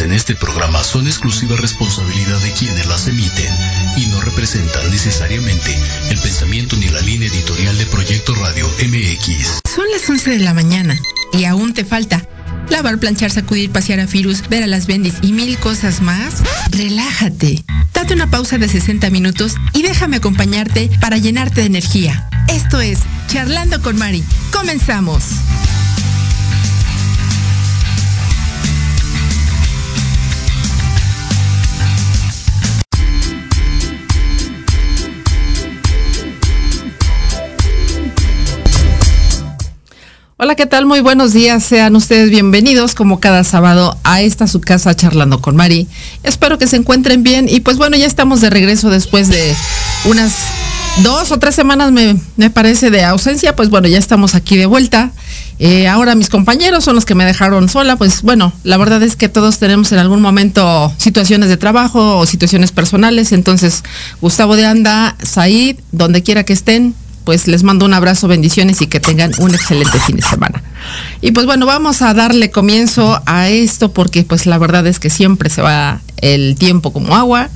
en este programa son exclusiva responsabilidad de quienes las emiten y no representan necesariamente el pensamiento ni la línea editorial de Proyecto Radio MX. Son las 11 de la mañana y aún te falta lavar, planchar, sacudir, pasear a Firus, ver a las bendis y mil cosas más. Relájate. Date una pausa de 60 minutos y déjame acompañarte para llenarte de energía. Esto es Charlando con Mari. Comenzamos. Hola, ¿qué tal? Muy buenos días. Sean ustedes bienvenidos como cada sábado a esta su casa charlando con Mari. Espero que se encuentren bien y pues bueno, ya estamos de regreso después de unas dos o tres semanas me, parece de ausencia. Pues bueno, ya estamos aquí de vuelta. Eh, ahora mis compañeros son los que me dejaron sola. Pues bueno, la verdad es que todos tenemos en algún momento situaciones de trabajo o situaciones personales. Entonces, Gustavo de Anda, Said, donde quiera que estén, pues les mando un abrazo, bendiciones y que tengan un excelente fin de semana. Y pues bueno, vamos a darle comienzo a esto porque pues la verdad es que siempre se va el tiempo como agua.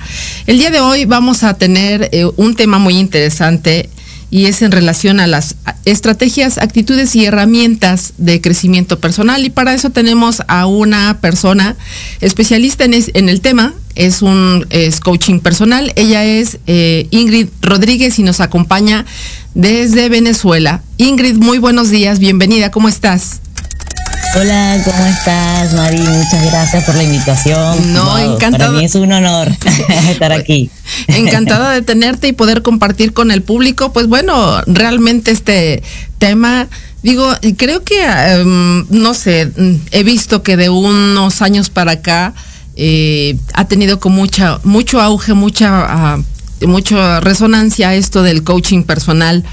El día de hoy vamos a tener eh, un tema muy interesante y es en relación a las estrategias, actitudes y herramientas de crecimiento personal. Y para eso tenemos a una persona especialista en, en el tema, es un coaching personal. Ella es eh, Ingrid Rodríguez y nos acompaña desde Venezuela. Ingrid, muy buenos días, bienvenida, ¿cómo estás? Hola, ¿cómo estás, Mari? Muchas gracias por la invitación. No, encantada. Para mí es un honor estar aquí. Encantada de tenerte y poder compartir con el público. Pues bueno, realmente este tema, digo, creo que, em, no sé, he visto que de unos años para acá eh, ha tenido con mucha, mucho auge, mucha, uh, mucha resonancia esto del coaching personal.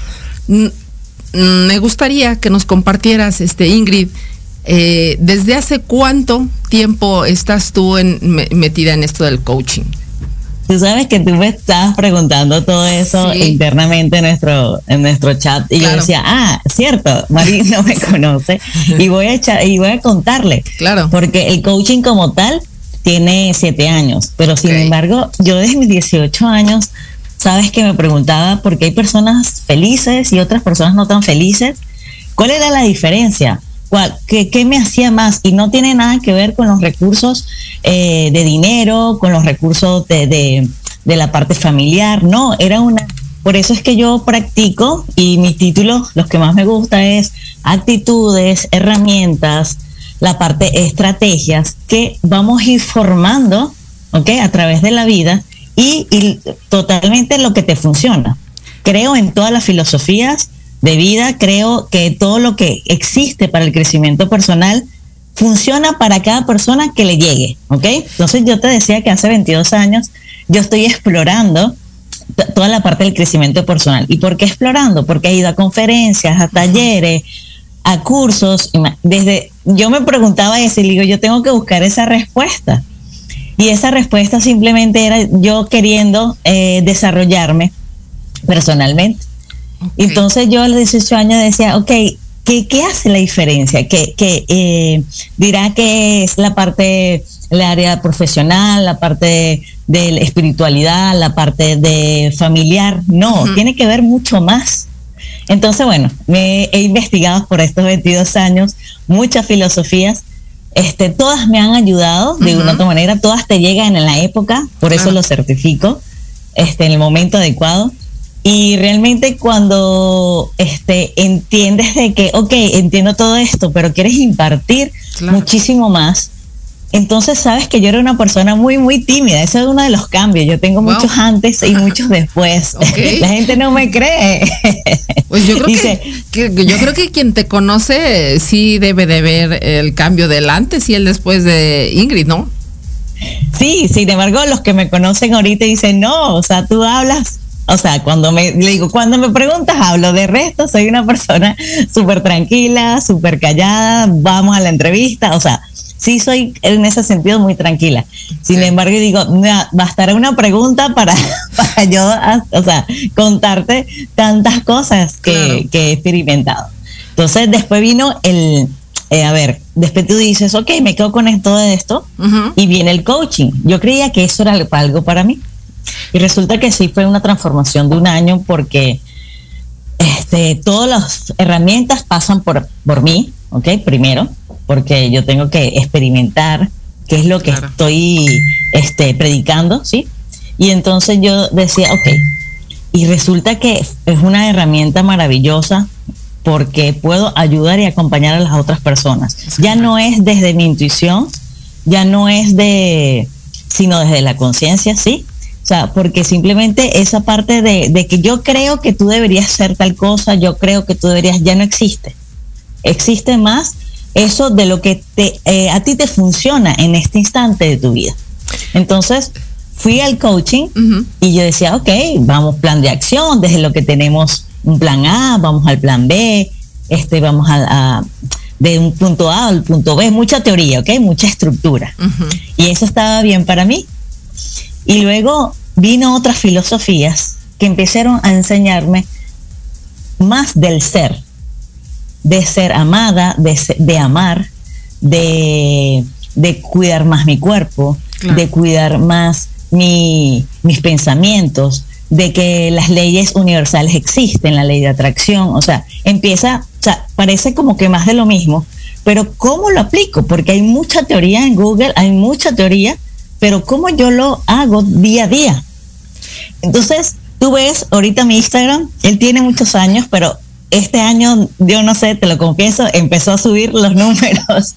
me gustaría que nos compartieras, este, Ingrid, eh, ¿Desde hace cuánto tiempo estás tú en, metida en esto del coaching? Tú sabes que tú me estabas preguntando todo eso internamente en nuestro, en nuestro chat y yo decía, ah, cierto, María no me conoce y voy a echar, y voy a contarle. Claro. Porque el coaching como tal tiene siete años, pero sin embargo, yo desde mis 18 años, sabes que me preguntaba por qué hay personas felices y otras personas no tan felices. ¿Cuál era la diferencia? ¿Qué, me hacía más? Y no tiene nada que ver con los recursos eh, de dinero, con los recursos de, la parte familiar, no, era una... Por eso es que yo practico y mi título, los que más me gusta es actitudes, herramientas, la parte estrategias que vamos a ir formando, ¿ok? A través de la vida y, y totalmente lo que te funciona. Creo en todas las filosofías de vida, creo que todo lo que existe para el crecimiento personal funciona para cada persona que le llegue, ¿ok? Entonces yo te decía que hace 22 años yo estoy explorando toda la parte del crecimiento personal. ¿Y por qué explorando? Porque he ido a conferencias, a talleres, a cursos. Desde yo me preguntaba eso y digo, yo tengo que buscar esa respuesta. Y esa respuesta simplemente era yo queriendo eh, desarrollarme personalmente. Entonces yo a los 18 años decía, ok, ¿qué, qué hace la diferencia? ¿Qué, qué eh, dirá que es la parte, el área profesional, la parte de, la espiritualidad, la parte de familiar? No, tiene que ver mucho más. Entonces, bueno, me he investigado por estos 22 años muchas filosofías. Este, todas me han ayudado de una u otra manera, todas te llegan en la época, por eso lo certifico, este, en el momento adecuado. Y realmente cuando este, entiendes de que, ok, entiendo todo esto, pero quieres impartir muchísimo más, entonces sabes que yo era una persona muy, muy tímida. Ese es uno de los cambios. Yo tengo muchos antes y muchos después. La gente no me cree. Pues yo creo que, yo creo que quien te conoce sí debe de ver el cambio del antes y el después de Ingrid, ¿no? Sí, sin embargo, los que me conocen ahorita dicen, no, o sea, tú hablas o sea, cuando me digo, cuando me preguntas, hablo de resto, soy una persona súper tranquila, súper callada, vamos a la entrevista, o sea, sí soy en ese sentido muy tranquila. Sin embargo, digo, bastará una pregunta para, para yo, o sea, contarte tantas cosas que, he experimentado. Entonces, después vino el, eh, a ver, después tú dices, ok, me quedo con esto de esto, y viene el coaching. Yo creía que eso era algo para mí. Y resulta que sí fue una transformación de un año porque este, todas las herramientas pasan por, por mí, ¿ok? Primero, porque yo tengo que experimentar qué es lo que estoy este, predicando, ¿sí? Y entonces yo decía, ok, y resulta que es una herramienta maravillosa porque puedo ayudar y acompañar a las otras personas. Ya no es desde mi intuición, ya no es de, sino desde la conciencia, ¿sí? O sea, porque simplemente esa parte de, que yo creo que tú deberías ser tal cosa, yo creo que tú deberías, ya no existe. Existe más eso de lo que te, eh, a ti te funciona en este instante de tu vida. Entonces, fui al coaching y yo decía, ok, vamos plan de acción, desde lo que tenemos un plan A, vamos al plan B, este, vamos a, de un punto A al punto B, mucha teoría, ok, mucha estructura. Y eso estaba bien para mí. Y luego vino otras filosofías que empezaron a enseñarme más del ser, de ser amada, de, amar, de, cuidar más mi cuerpo, de cuidar más mis pensamientos, de que las leyes universales existen, la ley de atracción, o sea, empieza, o sea, parece como que más de lo mismo, pero ¿cómo lo aplico? Porque hay mucha teoría en Google, hay mucha teoría, pero ¿cómo yo lo hago día a día? Entonces, tú ves ahorita mi Instagram, él tiene muchos años, pero este año, yo no sé, te lo confieso, empezó a subir los números,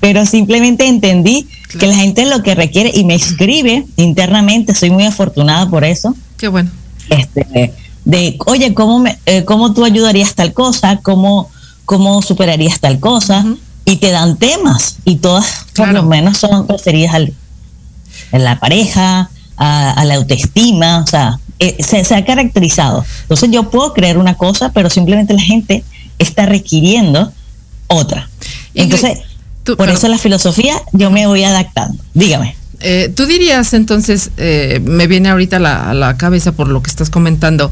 pero simplemente entendí que la gente lo que requiere y me escribe internamente, soy muy afortunada por eso. Qué bueno. Este, de, oye, ¿cómo, me, eh, ¿cómo tú ayudarías tal cosa? ¿Cómo, cómo superarías tal cosa? Y te dan temas y todas por lo menos son referidas al, a la pareja, a la autoestima, o sea, eh, se, ha caracterizado. Entonces yo puedo creer una cosa, pero simplemente la gente está requiriendo otra. Entonces, por eso la filosofía yo me voy adaptando. Dígame. Eh, tú dirías entonces, eh, me viene ahorita a la cabeza por lo que estás comentando,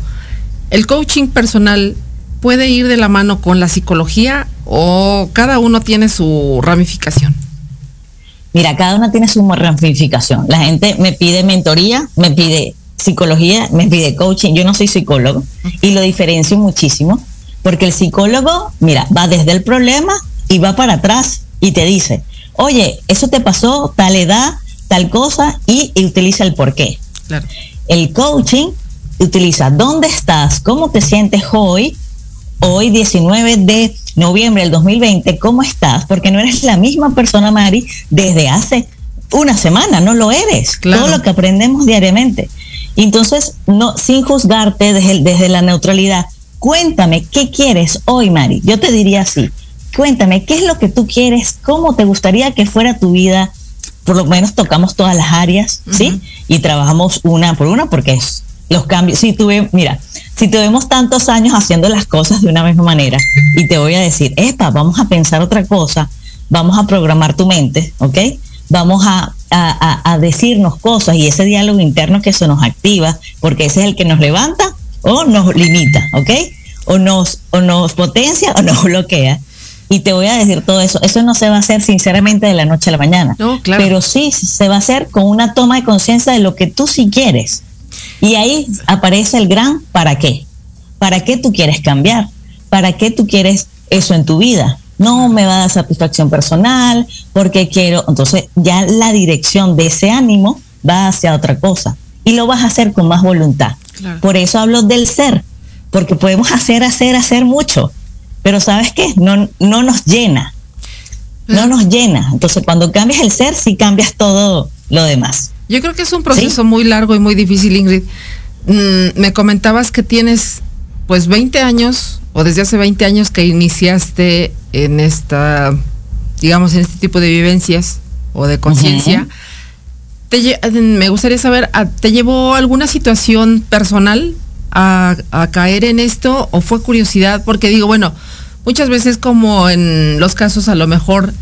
¿el coaching personal puede ir de la mano con la psicología o cada uno tiene su ramificación? Mira, cada uno tiene su ramificación. La gente me pide mentoría, me pide psicología, me pide coaching, yo no soy psicólogo y lo diferencio muchísimo porque el psicólogo, mira, va desde el problema y va para atrás y te dice, oye, eso te pasó, tal edad, tal cosa y, utiliza el por qué. El coaching utiliza dónde estás, cómo te sientes hoy, hoy 19 de noviembre del 2020, cómo estás, porque no eres la misma persona, Mari, desde hace una semana, no lo eres. Todo lo que aprendemos diariamente. Entonces, no, sin juzgarte desde, desde la neutralidad, cuéntame qué quieres hoy, Mari. Yo te diría así, cuéntame qué es lo que tú quieres, cómo te gustaría que fuera tu vida. Por lo menos tocamos todas las áreas, ¿sí? Y trabajamos una por una porque es los cambios. Si tuve, mira, si tuvimos tantos años haciendo las cosas de una misma manera y te voy a decir, epa, vamos a pensar otra cosa, vamos a programar tu mente, ¿ok? Vamos a a, decirnos cosas y ese diálogo interno que se nos activa, porque ese es el que nos levanta o nos limita, ¿ok? O nos, o nos potencia o nos bloquea. Y te voy a decir todo eso. Eso no se va a hacer sinceramente de la noche a la mañana. Pero sí se va a hacer con una toma de conciencia de lo que tú sí quieres. Y ahí aparece el gran para qué. ¿Para qué tú quieres cambiar? ¿Para qué tú quieres eso en tu vida? No me va a dar satisfacción personal, porque quiero, entonces ya la dirección de ese ánimo va hacia otra cosa y lo vas a hacer con más voluntad. Por eso hablo del ser, porque podemos hacer, hacer, hacer mucho, pero ¿sabes qué? No, no nos llena, no nos llena. Entonces cuando cambias el ser, sí cambias todo lo demás. Yo creo que es un proceso muy largo y muy difícil, Ingrid. Mm, me comentabas que tienes pues 20 años o desde hace 20 años que iniciaste en esta, digamos, en este tipo de vivencias o de conciencia, me gustaría saber, ¿te llevó alguna situación personal a, caer en esto o fue curiosidad? Porque digo, bueno, muchas veces como en los casos a lo mejor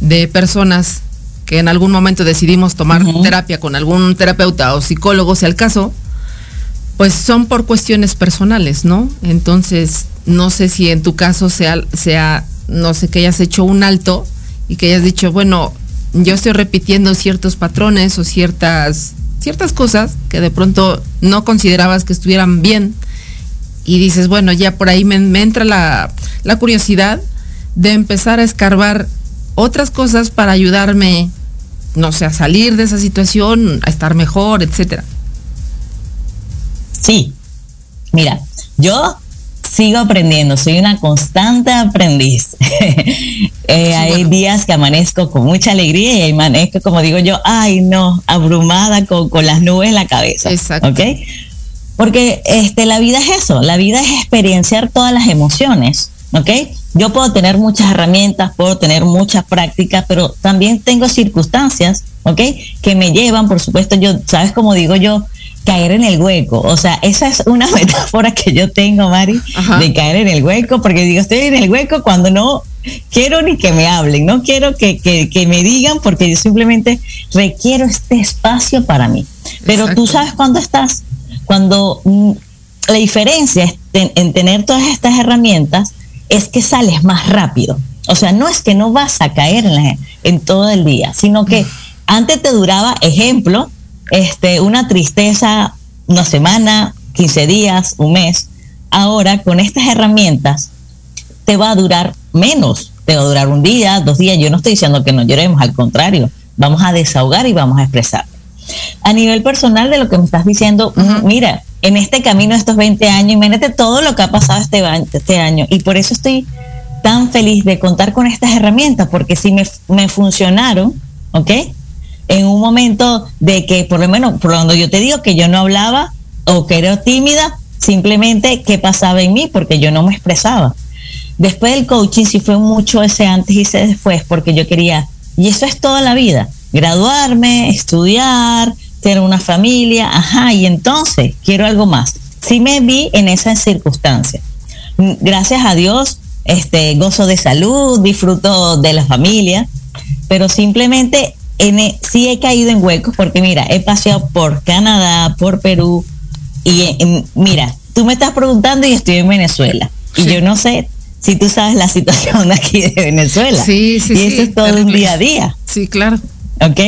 de personas que en algún momento decidimos tomar terapia con algún terapeuta o psicólogo, si al caso, pues son por cuestiones personales, ¿no? Entonces, no sé si en tu caso sea, sea, no sé, que hayas hecho un alto y que hayas dicho, bueno, yo estoy repitiendo ciertos patrones o ciertas, ciertas cosas que de pronto no considerabas que estuvieran bien. Y dices, bueno, ya por ahí me, entra la, la curiosidad de empezar a escarbar otras cosas para ayudarme, no sé, a salir de esa situación, a estar mejor, etcétera. Sí, mira, yo sigo aprendiendo, soy una constante aprendiz. Eh, hay días que amanezco con mucha alegría y hay amanezco, como digo yo, ay no, abrumada con, las nubes en la cabeza. Exacto. ¿Ok? Porque este, la vida es eso, la vida es experienciar todas las emociones. ¿Ok? Yo puedo tener muchas herramientas, puedo tener muchas prácticas, pero también tengo circunstancias, ¿ok? Que me llevan, por supuesto, yo, ¿sabes cómo digo yo? Caer en el hueco. O sea, esa es una metáfora que yo tengo, Mari, de caer en el hueco, porque digo, estoy en el hueco cuando no quiero ni que me hablen, no quiero que, que, me digan, porque yo simplemente requiero este espacio para mí. Pero tú sabes cuándo estás, cuando mm, la diferencia en, tener todas estas herramientas es que sales más rápido. O sea, no es que no vas a caer en, en todo el día, sino que antes te duraba, ejemplo, este, una tristeza una semana, 15 días, un mes. Ahora, con estas herramientas, te va a durar menos, te va a durar un día, dos días. Yo no estoy diciendo que no lloremos, al contrario, vamos a desahogar y vamos a expresar. A nivel personal de lo que me estás diciendo, mira, en este camino de estos 20 años, imagínate todo lo que ha pasado este, este año. Y por eso estoy tan feliz de contar con estas herramientas, porque si me, me funcionaron, ¿ok? En un momento de que, por lo menos, por cuando yo te digo que yo no hablaba o que era tímida, simplemente qué pasaba en mí, porque yo no me expresaba. Después del coaching sí fue mucho ese antes y ese después, porque yo quería, y eso es toda la vida, graduarme, estudiar, tener una familia, ajá, y entonces quiero algo más. Sí me vi en esa circunstancia. Gracias a Dios, este, gozo de salud, disfruto de la familia, pero simplemente en, e, sí he caído en huecos porque mira, he paseado por Canadá, por Perú, y mira, tú me estás preguntando y estoy en Venezuela. Y yo no sé si tú sabes la situación aquí de Venezuela. Sí, sí, y eso es todo un día a día. Sí, claro. ¿Ok?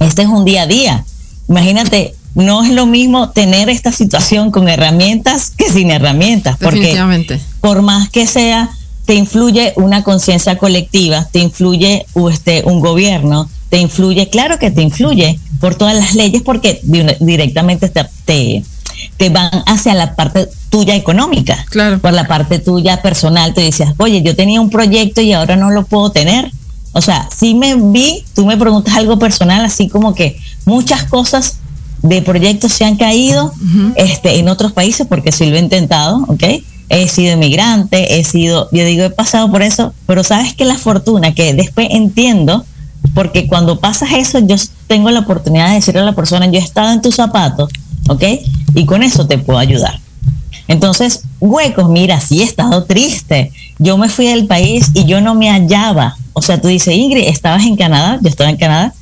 Este es un día a día. Imagínate, no es lo mismo tener esta situación con herramientas que sin herramientas. Porque por más que sea, te influye una conciencia colectiva, te influye este, un gobierno, te influye, claro que te influye por todas las leyes porque directamente te, te, te van hacia la parte tuya económica. Claro. Por la parte tuya personal, te decías, oye, yo tenía un proyecto y ahora no lo puedo tener. O sea, si me vi, tú me preguntas algo personal, así como que muchas cosas de proyectos se han caído este, en otros países porque sí lo he intentado, ¿ok? He sido inmigrante, he sido, yo digo, he pasado por eso, pero sabes que la fortuna que después entiendo, porque cuando pasas eso, yo tengo la oportunidad de decirle a la persona, yo he estado en tus zapatos, ¿ok? Y con eso te puedo ayudar. Entonces, huecos, mira, sí he estado triste. Yo me fui del país y yo no me hallaba. O sea, tú dices, Ingrid, estabas en Canadá, yo estaba en Canadá,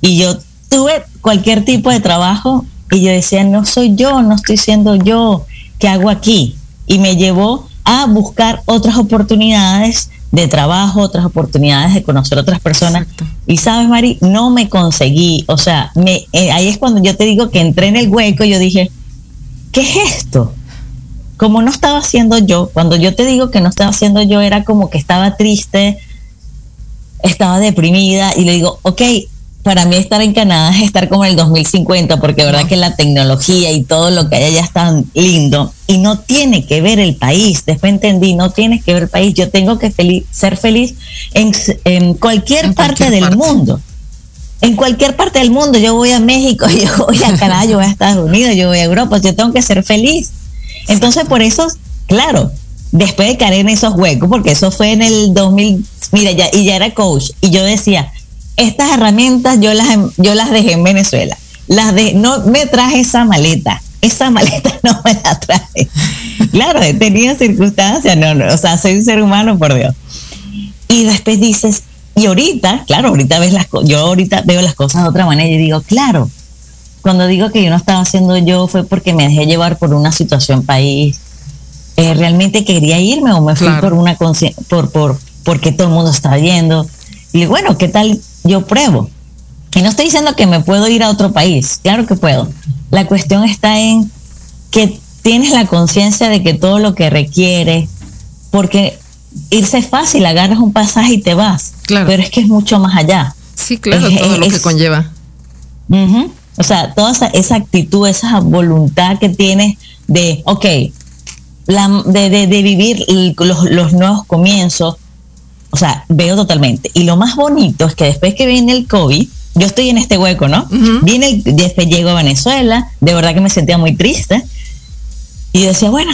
y yo tuve cualquier tipo de trabajo y yo decía, no soy yo, no estoy siendo yo, ¿qué hago aquí? Y me llevó a buscar otras oportunidades de trabajo, otras oportunidades de conocer otras personas. Y sabes, Mari, no me conseguí, o sea, me, eh, ahí es cuando yo te digo que entré en el hueco y yo dije, ¿qué es esto? Como no estaba haciendo yo, cuando yo te digo que no estaba haciendo yo, era como que estaba triste, estaba deprimida y le digo, ok, para mí estar en Canadá es estar como en el 2050, porque verdad que la tecnología y todo lo que hay allá es tan lindo y no tiene que ver el país. Después entendí, no tiene que ver el país. Yo tengo que ser feliz en, cualquier parte del mundo. En cualquier parte del mundo, yo voy a México, yo voy a Canadá, yo voy a Estados Unidos, yo voy a Europa, yo tengo que ser feliz. Entonces, por eso, claro, después de caer en esos huecos, porque eso fue en el 2000, mira, ya, y ya era coach, y yo decía, estas herramientas yo las, yo las dejé en Venezuela. Las de, no me traje esa maleta. Esa maleta no me la traje. Claro, he tenido circunstancias, no, no, o sea, soy un ser humano, por Dios. Y después dices, y ahorita, claro, ahorita ves las yo ahorita veo las cosas de otra manera y digo, claro, cuando digo que yo no estaba haciendo yo fue porque me dejé llevar por una situación país. Eh, realmente quería irme o me fui por una por, por porque todo el mundo estaba yendo. Y bueno, ¿qué tal yo pruebo. Y no estoy diciendo que me puedo ir a otro país, claro que puedo. La cuestión está en que tienes la conciencia de que todo lo que requiere, porque irse es fácil, agarras un pasaje y te vas, claro. pero es que es mucho más allá. Sí, claro, todo lo que conlleva. O sea, toda esa, actitud, esa voluntad que tienes de, ok, la, de, de, vivir los, los nuevos comienzos, o sea, veo totalmente. Y lo más bonito es que después que viene el COVID, yo estoy en este hueco, ¿no? Viene el, después llego a Venezuela, de verdad que me sentía muy triste. Y decía, bueno,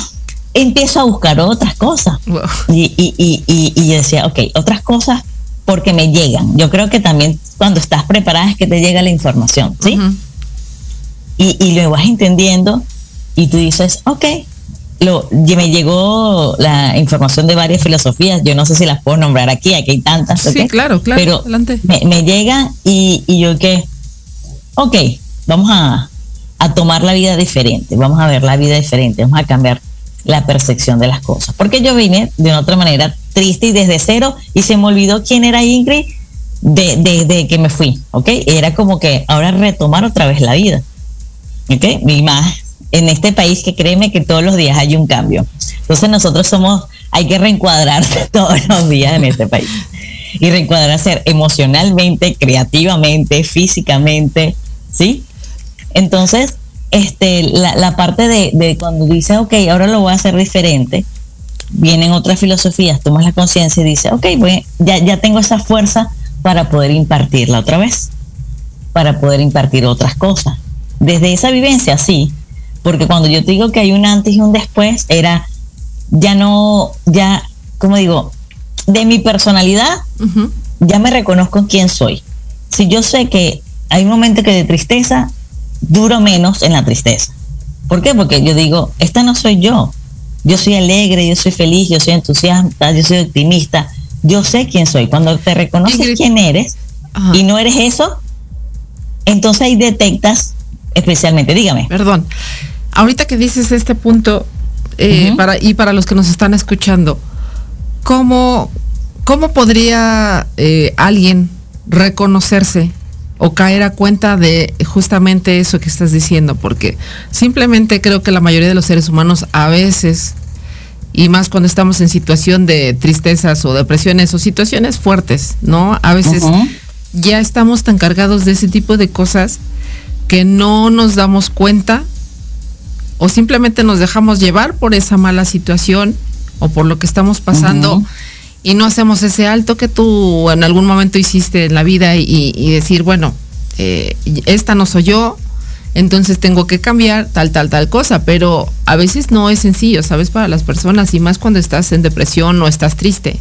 empiezo a buscar otras cosas. Y, y, y, y, decía, ok, otras cosas porque me llegan. Yo creo que también cuando estás preparada es que te llega la información, ¿sí? y, y lo vas entendiendo y tú dices, ok, lo, me llegó la información de varias filosofías, yo no sé si las puedo nombrar aquí, aquí hay tantas. Sí, claro, claro. Pero Me, me, llega y, y yo que, ok, vamos a, a tomar la vida diferente, vamos a ver la vida diferente, vamos a cambiar la percepción de las cosas. Porque yo vine de una otra manera triste y desde cero y se me olvidó quién era Ingrid desde de, que me fui, ¿ok? Era como que ahora retomar otra vez la vida, ¿ok? Y más en este país que créeme que todos los días hay un cambio. Entonces nosotros somos, hay que reencuadrarse todos los días en este país. Y reencuadrarse emocionalmente, creativamente, físicamente, ¿sí? Entonces, este, la, parte de, cuando dices, ok, ahora lo voy a hacer diferente, vienen otras filosofías, tomas la conciencia y dices, ok, ya, ya tengo esa fuerza para poder impartirla otra vez, para poder impartir otras cosas. Desde esa vivencia, sí, porque cuando yo te digo que hay un antes y un después, era ya no, ya, como digo, de mi personalidad, ya me reconozco quién soy. Si yo sé que hay un momento que de tristeza duro menos en la tristeza. ¿Por qué? Porque yo digo, esta no soy yo. Yo soy alegre, yo soy feliz, yo soy entusiasta, yo soy optimista. Yo sé quién soy. Cuando te reconoces quién eres y no eres eso, entonces ahí detectas especialmente. Dígame. Perdón. Ahorita que dices este punto, eh, para, y para los que nos están escuchando, ¿cómo, cómo podría eh, alguien reconocerse o caer a cuenta de justamente eso que estás diciendo, porque simplemente creo que la mayoría de los seres humanos a veces, y más cuando estamos en situación de tristezas o depresiones o situaciones fuertes, ¿no? A veces ya estamos tan cargados de ese tipo de cosas que no nos damos cuenta o simplemente nos dejamos llevar por esa mala situación o por lo que estamos pasando y no hacemos ese alto que tú en algún momento hiciste en la vida y, decir, bueno, eh, esta no soy yo, entonces tengo que cambiar tal, tal, tal cosa, pero a veces no es sencillo, ¿sabes? Para las personas y más cuando estás en depresión o estás triste.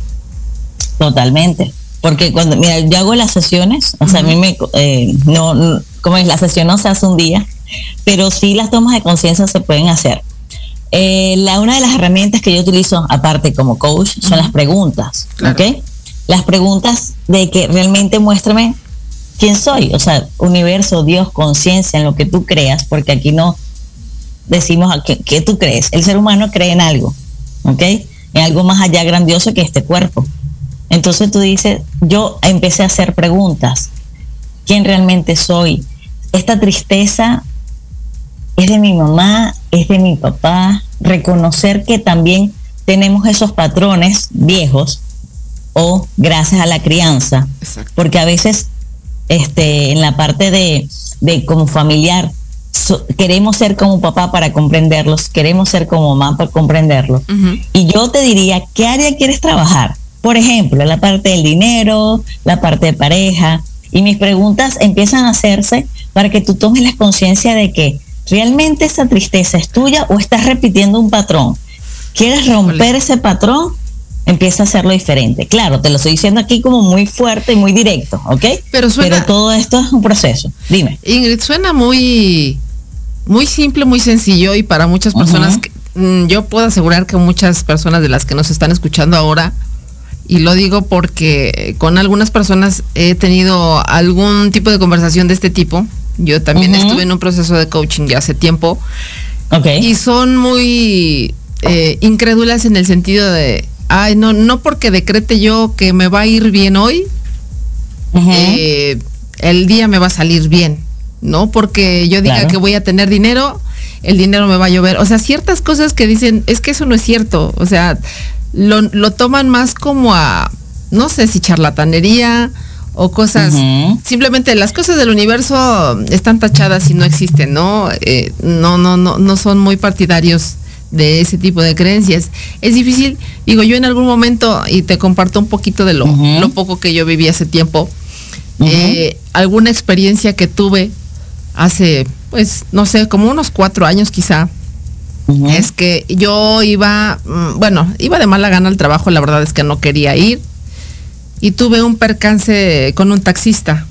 Totalmente. Porque cuando, mira, yo hago las sesiones, o sea, a mí me, eh, no, como es, la sesión no se hace un día, pero sí las tomas de conciencia se pueden hacer. Eh, la, una de las herramientas que yo utilizo, aparte como coach, son las preguntas. Las preguntas de que realmente muéstrame quién soy. O sea, universo, Dios, conciencia, en lo que tú creas, porque aquí no decimos qué tú crees. El ser humano cree en algo, ¿ok? En algo más allá grandioso que este cuerpo. Entonces tú dices, yo empecé a hacer preguntas. ¿Quién realmente soy? Esta tristeza es de mi mamá, es de mi papá, reconocer que también tenemos esos patrones viejos o gracias a la crianza, porque a veces este, en la parte de, como familiar queremos ser como papá para comprenderlos, queremos ser como mamá para comprenderlos. Y yo te diría, ¿qué área quieres trabajar? Por ejemplo, la parte del dinero, la parte de pareja. Y mis preguntas empiezan a hacerse para que tú tomes la conciencia de que ¿realmente esa tristeza es tuya o estás repitiendo un patrón? ¿Quieres romper ese patrón? Empieza a hacerlo diferente. Claro, te lo estoy diciendo aquí como muy fuerte y muy directo, ¿ok? Pero, suena, Pero todo esto es un proceso. Dime. Ingrid, suena muy, muy simple, muy sencillo y para muchas personas, mm, yo puedo asegurar que muchas personas de las que nos están escuchando ahora, y lo digo porque con algunas personas he tenido algún tipo de conversación de este tipo, yo también estuve en un proceso de coaching ya hace tiempo. Y son muy eh, incrédulas en el sentido de, ay, no, no porque decrete yo que me va a ir bien hoy, eh, el día me va a salir bien, ¿no? Porque yo diga que voy a tener dinero, el dinero me va a llover. O sea, ciertas cosas que dicen, es que eso no es cierto. O sea, lo, lo toman más como a, no sé si charlatanería o cosas, simplemente las cosas del universo están tachadas y no existen, ¿no? Eh, no, no, no, no son muy partidarios de ese tipo de creencias. Es difícil, digo yo en algún momento, y te comparto un poquito de lo, lo poco que yo viví hace tiempo, eh, alguna experiencia que tuve hace, pues, no sé, como unos cuatro años quizá, es que yo iba, mm, bueno, iba de mala gana al trabajo, la verdad es que no quería ir, y tuve un percance con un taxista.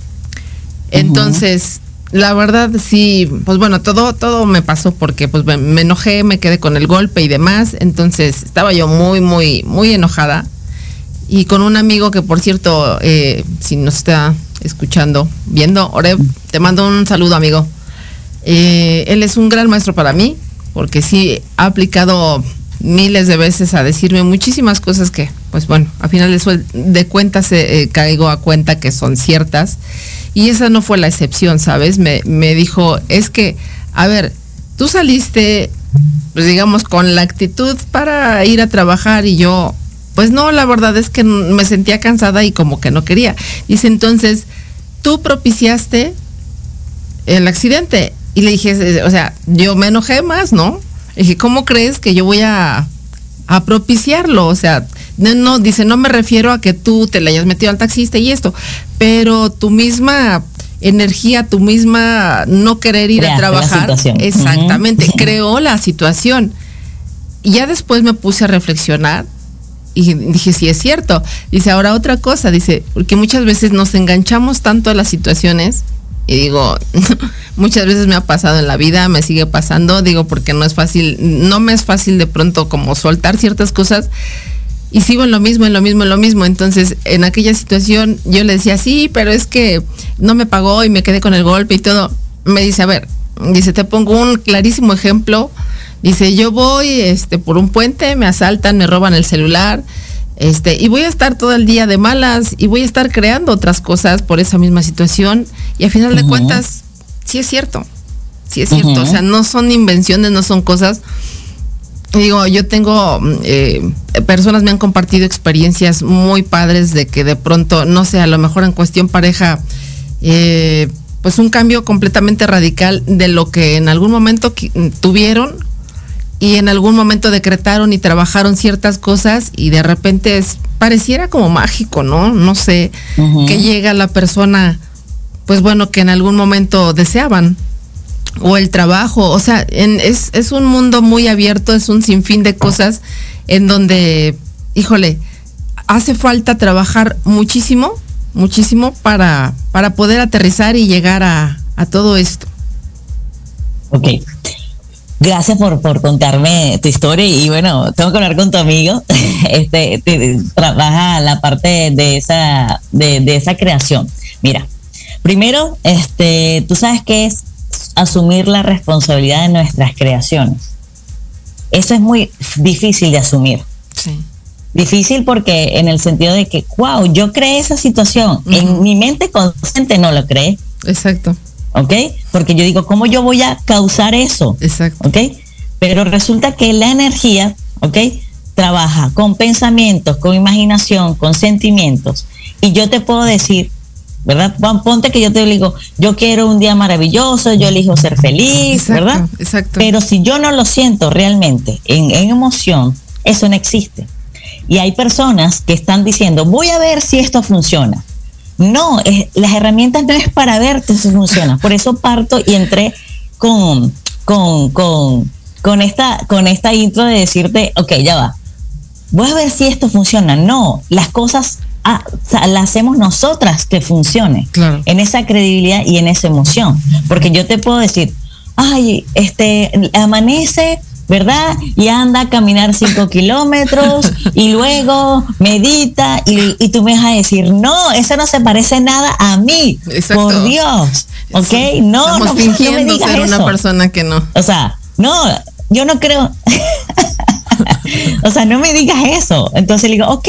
Entonces, la verdad sí, pues bueno, todo todo me pasó porque pues me, enojé, me quedé con el golpe y demás, entonces estaba yo muy muy muy enojada y con un amigo que por cierto, eh, si nos está escuchando, viendo, Oreb, te mando un saludo amigo. Eh, él es un gran maestro para mí porque sí ha aplicado miles de veces a decirme muchísimas cosas que, pues bueno, a final de, cuentas eh, caigo a cuenta que son ciertas. Y esa no fue la excepción, ¿sabes? Me, me dijo, es que, a ver, tú saliste, pues digamos, con la actitud para ir a trabajar y yo, pues no, la verdad es que me sentía cansada y como que no quería. Dice, entonces, tú propiciaste el accidente. Y le dije, o sea, yo me enojé más, ¿no? Le dije, ¿cómo crees que yo voy a, a propiciarlo? O sea, no, no, dice, no me refiero a que tú te le hayas metido al taxista y esto, pero tu misma energía, tu misma no querer ir a trabajar, exactamente, creó la situación. Y ya después me puse a reflexionar y dije, sí es cierto. Dice, ahora otra cosa, dice, porque muchas veces nos enganchamos tanto a las situaciones y digo, muchas veces me ha pasado en la vida, me sigue pasando, digo, porque no es fácil, no me es fácil de pronto como soltar ciertas cosas y sigo en lo mismo, en lo mismo, en lo mismo. Entonces, en aquella situación yo le decía, sí, pero es que no me pagó y me quedé con el golpe y todo. Me dice, a ver, dice, te pongo un clarísimo ejemplo. Dice, yo voy este, por un puente, me asaltan, me roban el celular, este, y voy a estar todo el día de malas y voy a estar creando otras cosas por esa misma situación. Y a final de cuentas, sí es cierto, sí es cierto. O sea, no son invenciones, no son cosas digo, yo tengo, eh, personas me han compartido experiencias muy padres de que de pronto, no sé, a lo mejor en cuestión pareja, eh, pues un cambio completamente radical de lo que en algún momento tuvieron y en algún momento decretaron y trabajaron ciertas cosas y de repente es, pareciera como mágico, ¿no? No sé, que llega la persona, pues bueno, que en algún momento deseaban o el trabajo, o sea, es, es un mundo muy abierto, es un sinfín de cosas en donde, híjole, hace falta trabajar muchísimo, muchísimo para, para poder aterrizar y llegar a, todo esto. Ok. Gracias por, por contarme tu historia y bueno, tengo que hablar con tu amigo. Este trabaja la parte de esa de, de esa creación. Mira, primero, este, tú sabes que es asumir la responsabilidad de nuestras creaciones. Eso es muy difícil de asumir. Sí. Difícil porque en el sentido de que, wow, yo creé esa situación. En mi mente consciente no lo cree. Exacto. ¿Ok? Porque yo digo, ¿cómo yo voy a causar eso? Exacto. ¿Ok? Pero resulta que la energía, ¿ok? Trabaja con pensamientos, con imaginación, con sentimientos. Y yo te puedo decir, ¿verdad? Ponte que yo te digo, yo quiero un día maravilloso, yo elijo ser feliz, ¿verdad? Exacto. Pero si yo no lo siento realmente en, emoción, eso no existe. Y hay personas que están diciendo, voy a ver si esto funciona. No, las herramientas no es para verte si funciona. Por eso parto y entré con, con, con, con, esta, con esta intro de decirte, ok, ya va. Voy a ver si esto funciona. No, las cosas ah, la hacemos nosotras que funcione en esa credibilidad y en esa emoción. Porque yo te puedo decir, ay, este, amanece, ¿verdad? Y anda a caminar cinco kilómetros y luego medita y, tú me vas a decir, no, eso no se parece nada a mí. Por Dios. ¿Ok? No, no, fingiendo ser una persona que no. O sea, no, yo no creo. o sea, no me digas eso. Entonces le digo, ok,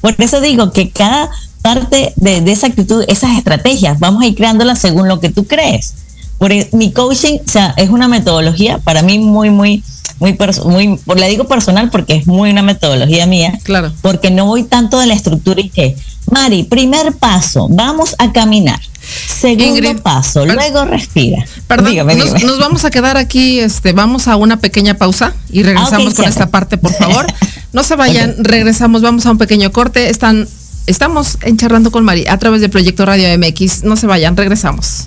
por eso digo que cada parte de, esa actitud, esas estrategias, vamos a ir creándolas según lo que tú crees. Por e, mi coaching, o sea, es una metodología para mí muy, muy, muy, muy, le digo personal porque es muy una metodología mía. Claro. Porque no voy tanto de la estructura y que, Mari, primer paso, vamos a caminar. Segundo paso, luego respira. Perdón, nos, vamos a quedar aquí, este, vamos a una pequeña pausa y regresamos ah, con esta parte, por favor. No se vayan, regresamos, vamos a un pequeño corte. Están, estamos en Charlando con Mari a través del Proyecto Radio MX. No se vayan, regresamos.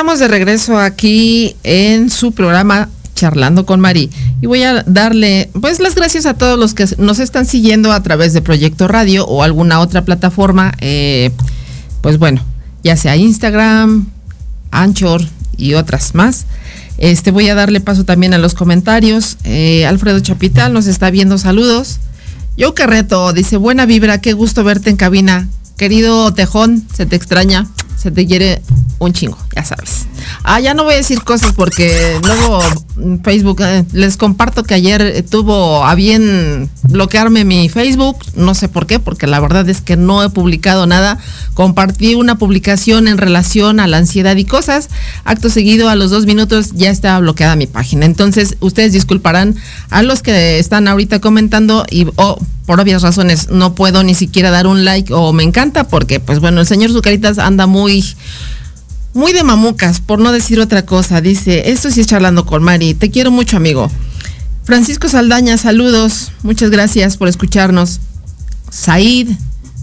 Estamos de regreso aquí en su programa Charlando con Mari. Y voy a darle pues las gracias a todos los que nos están siguiendo a través de Proyecto Radio o alguna otra plataforma. Eh, pues bueno, ya sea Instagram, Anchor y otras más. Este voy a darle paso también a los comentarios. Eh, Alfredo Chapital nos está viendo saludos. Yo Carreto dice, buena vibra, qué gusto verte en cabina. Querido Tejón, se te extraña se te quiere un chingo, ya sabes. Ah, ya no voy a decir cosas porque luego Facebook, eh, les comparto que ayer tuvo a bien bloquearme mi Facebook, no sé por qué, porque la verdad es que no he publicado nada. Compartí una publicación en relación a la ansiedad y cosas. Acto seguido, a los dos minutos ya estaba bloqueada mi página. Entonces, ustedes disculparán a los que están ahorita comentando y por obvias razones no puedo ni siquiera dar un like o me encanta porque pues bueno, el señor Zucaritas anda muy muy de mamucas, por no decir otra cosa. Dice, esto sí es charlando con Mari. Te quiero mucho, amigo. Francisco Saldaña, saludos. Muchas gracias por escucharnos. Said,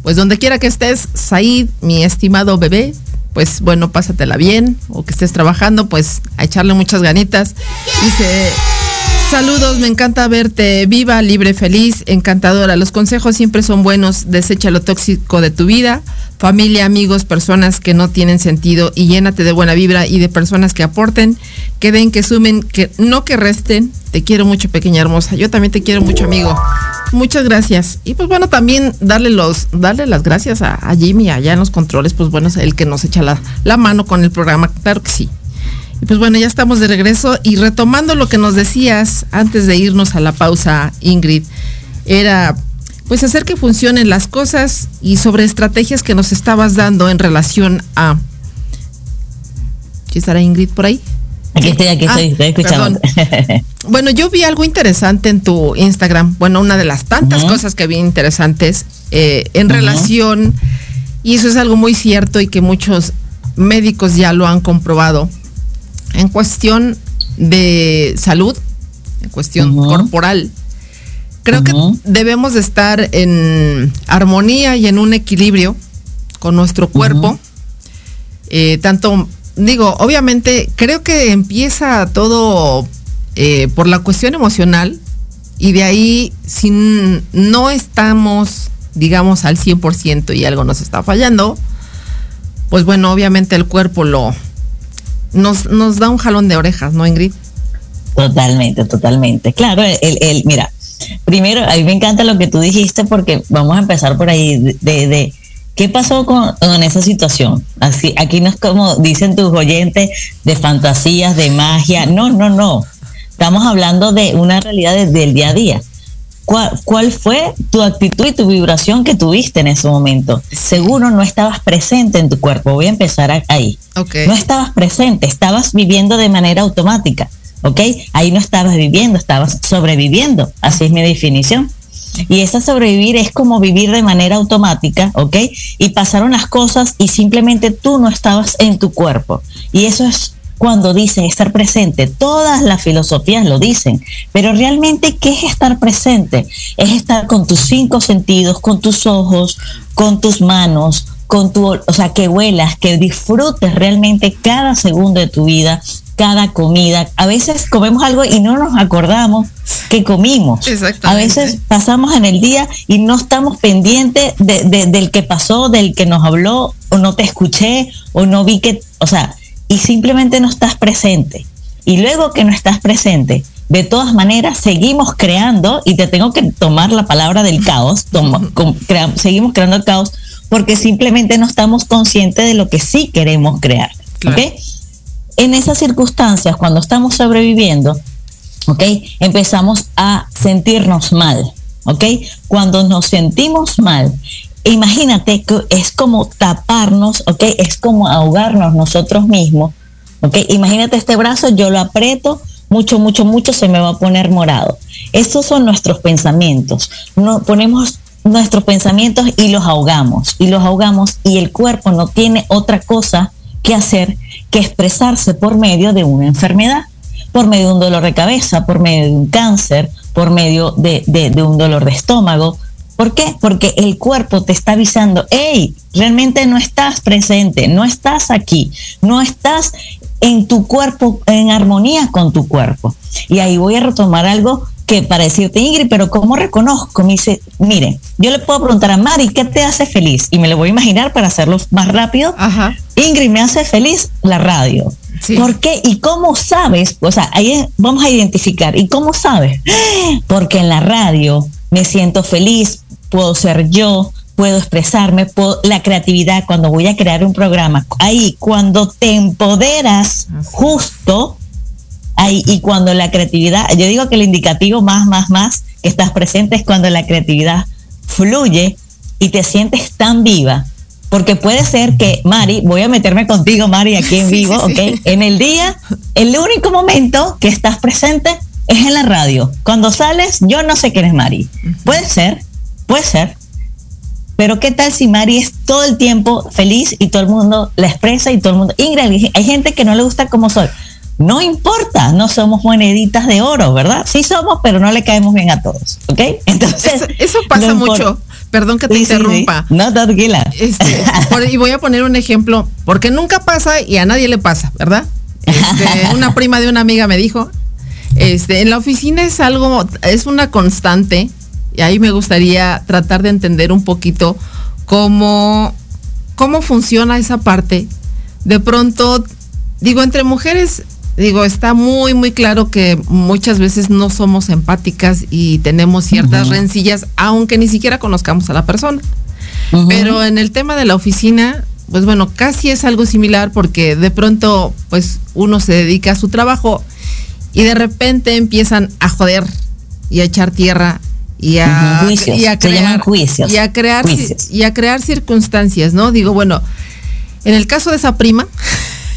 pues donde quiera que estés, Said, mi estimado bebé, pues bueno, pásatela bien o que estés trabajando, pues a echarle muchas ganitas. Dice, Saludos, me encanta verte viva, libre, feliz, encantadora. Los consejos siempre son buenos. Desecha lo tóxico de tu vida, familia, amigos, personas que no tienen sentido y llénate de buena vibra y de personas que aporten, que den, que sumen, que no que resten. Te quiero mucho, pequeña hermosa. Yo también te quiero mucho, amigo. Muchas gracias. Y pues bueno, también darle los, darle las gracias a, Jimmy allá en los controles, pues bueno, es el que nos echa la, la mano con el programa. Claro que sí. Y pues bueno, ya estamos de regreso y retomando lo que nos decías antes de irnos a la pausa, Ingrid, era pues hacer que funcionen las cosas y sobre estrategias que nos estabas dando en relación a... ¿Sí estará Ingrid por ahí? Aquí estoy, aquí estoy, estoy escuchando. bueno, yo vi algo interesante en tu Instagram. Bueno, una de las tantas cosas que vi interesantes eh, en relación, y eso es algo muy cierto y que muchos médicos ya lo han comprobado, en cuestión de salud, en cuestión corporal, creo que debemos de estar en armonía y en un equilibrio con nuestro cuerpo. Eh, tanto, digo, obviamente creo que empieza todo eh, por la cuestión emocional y de ahí, si no estamos, digamos, al 100% y algo nos está fallando, pues bueno, obviamente el cuerpo lo, nos, nos da un jalón de orejas, ¿no, Ingrid? Totalmente, totalmente. Claro, el, el, mira, primero, a mí me encanta lo que tú dijiste porque vamos a empezar por ahí de, de, qué pasó con, esa situación. Así, aquí no es como dicen tus oyentes de fantasías, de magia. No, no, no. Estamos hablando de una realidad del día a día. ¿Cuál, fue tu actitud y tu vibración que tuviste en ese momento? Seguro no estabas presente en tu cuerpo. Voy a empezar ahí. No estabas presente, estabas viviendo de manera automática. ¿Ok? Ahí no estabas viviendo, estabas sobreviviendo. Así es mi definición. Y esa sobrevivir es como vivir de manera automática, ¿ok? Y pasaron las cosas y simplemente tú no estabas en tu cuerpo. Y eso es cuando dicen estar presente. Todas las filosofías lo dicen, pero realmente, ¿qué es estar presente? Es estar con tus cinco sentidos, con tus ojos, con tus manos, con tu, o sea, que vuelas, que disfrutes realmente cada segundo de tu vida, cada comida. A veces comemos algo y no nos acordamos que comimos. A veces pasamos en el día y no estamos pendientes del que pasó, del que nos habló, o no te escuché, o no vi que, o sea, y simplemente no estás presente. Y luego que no estás presente, de todas maneras seguimos creando, y te tengo que tomar la palabra del caos, seguimos creando el caos porque simplemente no estamos conscientes de lo que sí queremos crear. En esas circunstancias, cuando estamos sobreviviendo, ¿okay? empezamos a sentirnos mal. Cuando nos sentimos mal imagínate que es como taparnos, ¿ok? Es como ahogarnos nosotros mismos, ¿ok? Imagínate este brazo, yo lo aprieto, mucho, mucho, mucho, se me va a poner morado. Estos son nuestros pensamientos. No, ponemos nuestros pensamientos y los ahogamos, y los ahogamos, y el cuerpo no tiene otra cosa que hacer que expresarse por medio de una enfermedad, por medio de un dolor de cabeza, por medio de un cáncer, por medio de, de un dolor de estómago, ¿Por qué? Porque el cuerpo te está avisando, hey, realmente no estás presente, no estás aquí, no estás en tu cuerpo, en armonía con tu cuerpo. Y ahí voy a retomar algo que para decirte, Ingrid, pero ¿cómo reconozco? Me dice, mire, yo le puedo preguntar a Mari, ¿qué te hace feliz? Y me lo voy a imaginar para hacerlo más rápido. Ajá. Ingrid, me hace feliz la radio. Sí. ¿Por qué? ¿Y cómo sabes? O sea, ahí vamos a identificar. ¿Y cómo sabes? Porque en la radio me siento feliz, puedo ser yo, puedo expresarme, puedo, la creatividad cuando voy a crear un programa. Ahí, cuando te empoderas justo, ahí, y cuando la creatividad, yo digo que el indicativo más, más, más que estás presente es cuando la creatividad fluye y te sientes tan viva. Porque puede ser que, Mari, voy a meterme contigo, Mari, aquí en vivo, sí, sí. ¿ok? En el día, el único momento que estás presente es en la radio. Cuando sales, yo no sé quién es Mari. Puede ser, puede ser. Pero qué tal si Mari es todo el tiempo feliz y todo el mundo la expresa y todo el mundo... Ingrid, hay gente que no le gusta como soy. No importa, no somos moneditas de oro, ¿verdad? Sí somos, pero no le caemos bien a todos, ¿ok? Entonces... Eso, eso pasa mucho. Perdón que te Sí, sí, sí. interrumpa. No, tranquila. Este, por- y voy a poner un ejemplo, porque nunca pasa y a nadie le pasa, ¿verdad? Este, una prima de una amiga me dijo, este, en la oficina es algo, es una constante, y ahí me gustaría tratar de entender un poquito cómo, cómo funciona esa parte. De pronto, digo, entre mujeres, digo, está muy, muy claro que muchas veces no somos empáticas y tenemos ciertas rencillas, aunque ni siquiera conozcamos a la persona. Pero en el tema de la oficina, pues bueno, casi es algo similar porque de pronto, pues uno se dedica a su trabajo y de repente empiezan a joder y a echar tierra y a, juicios, y a se llaman juicios, y a crear juicios. y a crear circunstancias, ¿no? Digo, bueno, en el caso de esa prima,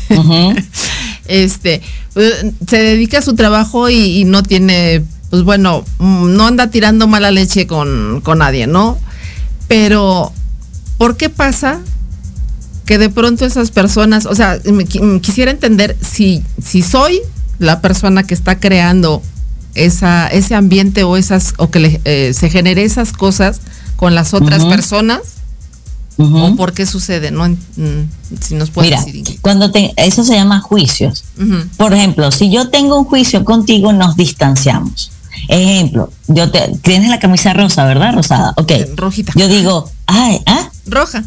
este eh, se dedica a su trabajo y, y no tiene pues bueno mm, no anda tirando mala leche con, con nadie no pero ¿por qué pasa que de pronto esas personas o sea me quisiera entender si si soy la persona que está creando esa ese ambiente o esas o que le- eh, se genere esas cosas con las otras personas Ujú. o por qué sucede no mm, si nos puede Mira, decir cuando te, eso se llama juicios. Por ejemplo, si yo tengo un juicio contigo, nos distanciamos. Ejemplo, yo te tienes la camisa rosa, ¿verdad? Rosada. Ok. Rojita. Yo digo, ay, ah, roja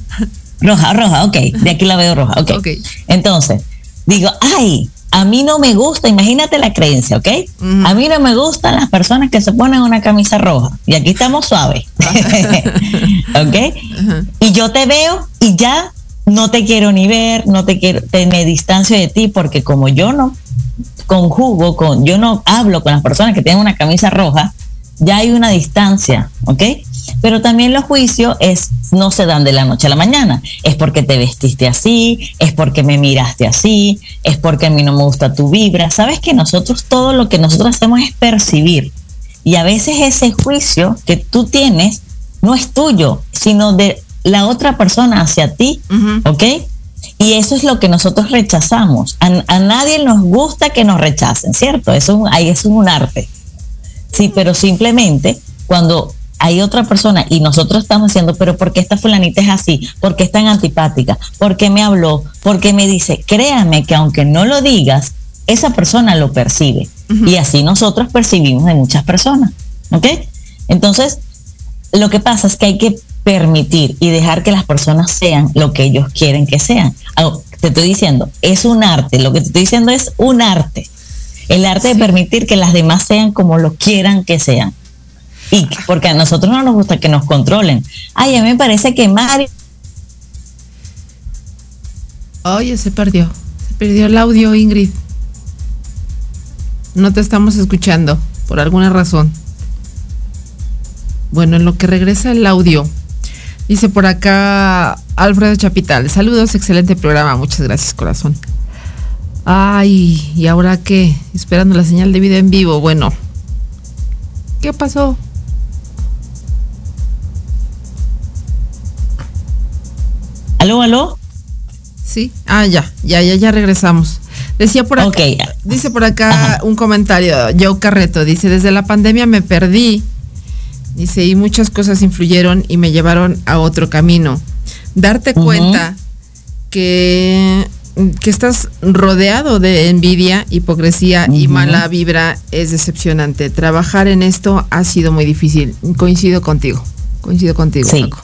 roja, roja, ok. De aquí la veo roja, ok. Ok. Entonces, digo, ay, a mí no me gusta, imagínate la creencia, ¿ok? A mí no me gustan las personas que se ponen una camisa roja. Y aquí estamos suaves. ¿Ok? Y yo te veo y ya no te quiero ni ver, no te quiero, te, me distancio de ti porque como yo no conjugo con, yo no hablo con las personas que tienen una camisa roja, ya hay una distancia, ¿ok? Pero también los juicios es, no se dan de la noche a la mañana. Es porque te vestiste así, es porque me miraste así, es porque a mí no me gusta tu vibra. Sabes que nosotros todo lo que nosotros hacemos es percibir. Y a veces ese juicio que tú tienes no es tuyo, sino de la otra persona hacia ti, Ujú. ¿ok? Y eso es lo que nosotros rechazamos. A, a nadie nos gusta que nos rechacen, ¿cierto? Eso ahí es un arte. Sí, pero simplemente cuando hay otra persona y nosotros estamos diciendo, pero ¿por qué esta fulanita es así? ¿Por qué es tan antipática? ¿Por qué me habló? ¿Por qué me dice? Créame que aunque no lo digas, esa persona lo percibe. Y así nosotros percibimos de muchas personas. ¿Ok? Entonces, lo que pasa es que hay que permitir y dejar que las personas sean lo que ellos quieren que sean. Te estoy diciendo, es un arte. Lo que te estoy diciendo es un arte. El arte de permitir que las demás sean como lo quieran que sean. Porque a nosotros no nos gusta que nos controlen. Ay, a mí me parece que Mari Oye, se perdió. Se perdió el audio, Ingrid. No te estamos escuchando, por alguna razón. Bueno, en lo que regresa el audio, dice por acá Alfredo Chapital. Saludos, excelente programa. Muchas gracias, corazón. Ay, ¿y ahora qué? Esperando la señal de vida en vivo. Bueno, ¿qué pasó? ¿Aló, aló? Sí. Ah, ya, ya, ya, ya regresamos. Decía por acá, dice por acá un comentario, Joe Carreto, dice, desde la pandemia me perdí Dice, y muchas cosas influyeron y me llevaron a otro camino. Darte cuenta que, que estás rodeado de envidia, hipocresía y mala vibra es decepcionante. Trabajar en esto ha sido muy difícil. Coincido contigo. Coincido contigo, Sí. Paco.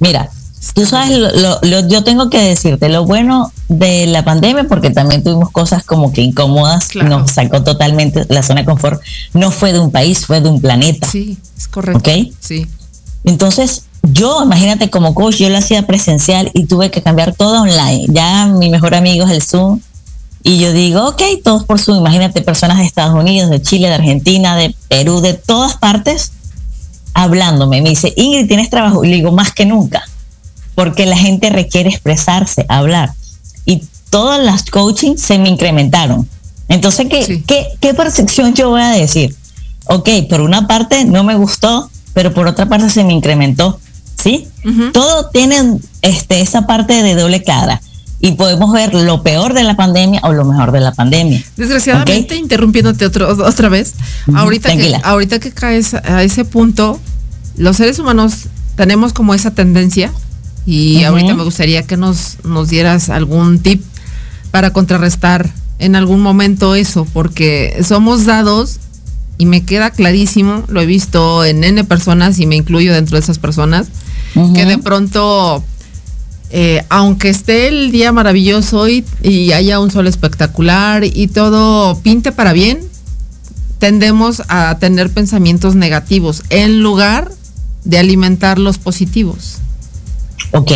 Mira, tú sabes, lo, lo- lo- yo tengo que decirte lo bueno de la pandemia, porque también tuvimos cosas como que incómodas, Claro. nos sacó totalmente la zona de confort. No fue de un país, fue de un planeta. Sí, es correcto. Ok. Sí. Entonces, yo, imagínate, como coach, yo lo hacía presencial y tuve que cambiar todo online. Ya mi mejor amigo es el Zoom. Y yo digo, ok, todos por Zoom. Imagínate personas de Estados Unidos, de Chile, de Argentina, de Perú, de todas partes, hablándome. Me dice, Ingrid, ¿tienes trabajo? Y le digo, más que nunca. Porque la gente requiere expresarse, hablar. Y todas las coaching se me incrementaron. Entonces, ¿qué, Sí. qué, qué percepción yo voy a decir? Ok, por una parte no me gustó, pero por otra parte se me incrementó. ¿Sí? Todo tiene este, esa parte de doble cara. Y podemos ver lo peor de la pandemia o lo mejor de la pandemia. Desgraciadamente, interrumpiéndote otro, otra vez, ahorita, que, ahorita que caes a ese punto, los seres humanos tenemos como esa tendencia y ahorita me gustaría que nos, nos dieras algún tip para contrarrestar en algún momento eso, porque somos dados y me queda clarísimo, lo he visto en N personas y me incluyo dentro de esas personas, que de pronto, eh, aunque esté el día maravilloso y, y haya un sol espectacular y todo pinte para bien, tendemos a tener pensamientos negativos en lugar de alimentar los positivos. Ok.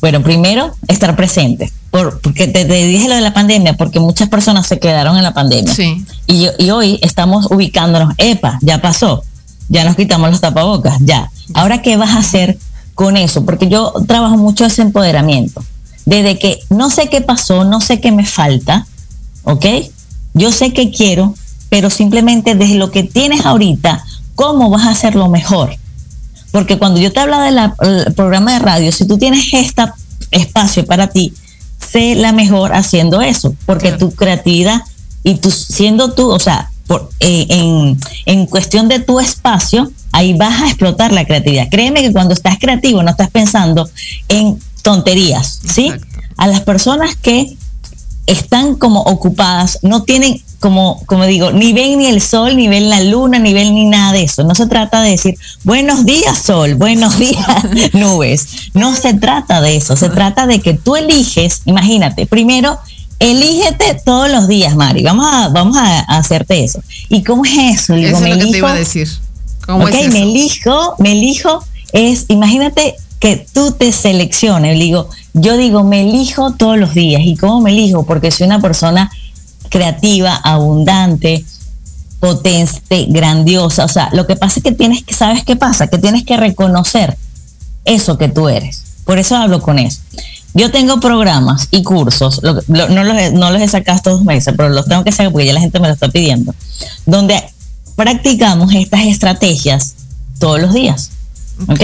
Bueno, primero, estar presente. Por, porque te, te dije lo de la pandemia, porque muchas personas se quedaron en la pandemia. Sí. Y, y hoy estamos ubicándonos, epa, ya pasó, ya nos quitamos los tapabocas, ya. Ahora, ¿qué vas a hacer con eso? Porque yo trabajo mucho ese empoderamiento. Desde que no sé qué pasó, no sé qué me falta, ¿ok? Yo sé que quiero, pero simplemente desde lo que tienes ahorita, ¿cómo vas a hacerlo mejor? Porque cuando yo te hablo del programa de radio, si tú tienes este espacio para ti, sé la mejor haciendo eso, porque Claro. tu creatividad y tú siendo tú, o sea, por, eh, en, en cuestión de tu espacio, ahí vas a explotar la creatividad. Créeme que cuando estás creativo no estás pensando en tonterías, ¿sí? A las personas que están como ocupadas, no tienen, como, como digo, ni ven ni el sol, ni ven la luna, ni ven ni nada de eso. No se trata de decir, buenos días sol, buenos días nubes. No se trata de eso, se trata de que tú eliges, imagínate, primero, elígete todos los días, Mari. Vamos a, vamos a, a hacerte eso. ¿Y cómo es eso? Digo, Eso es me lo que te iba a elijo- decir. ¿Cómo ok, es eso? me elijo, me elijo, es, imagínate que tú te selecciones, digo, yo digo, me elijo todos los días. ¿Y cómo me elijo? Porque soy una persona creativa, abundante, potente, grandiosa. O sea, lo que pasa es que tienes que, ¿sabes qué pasa? Que tienes que reconocer eso que tú eres. Por eso hablo con eso. Yo tengo programas y cursos, lo- lo- no, los no los he sacado estos dos meses, pero los tengo que sacar porque ya la gente me lo está pidiendo, donde practicamos estas estrategias todos los días. ¿Ok?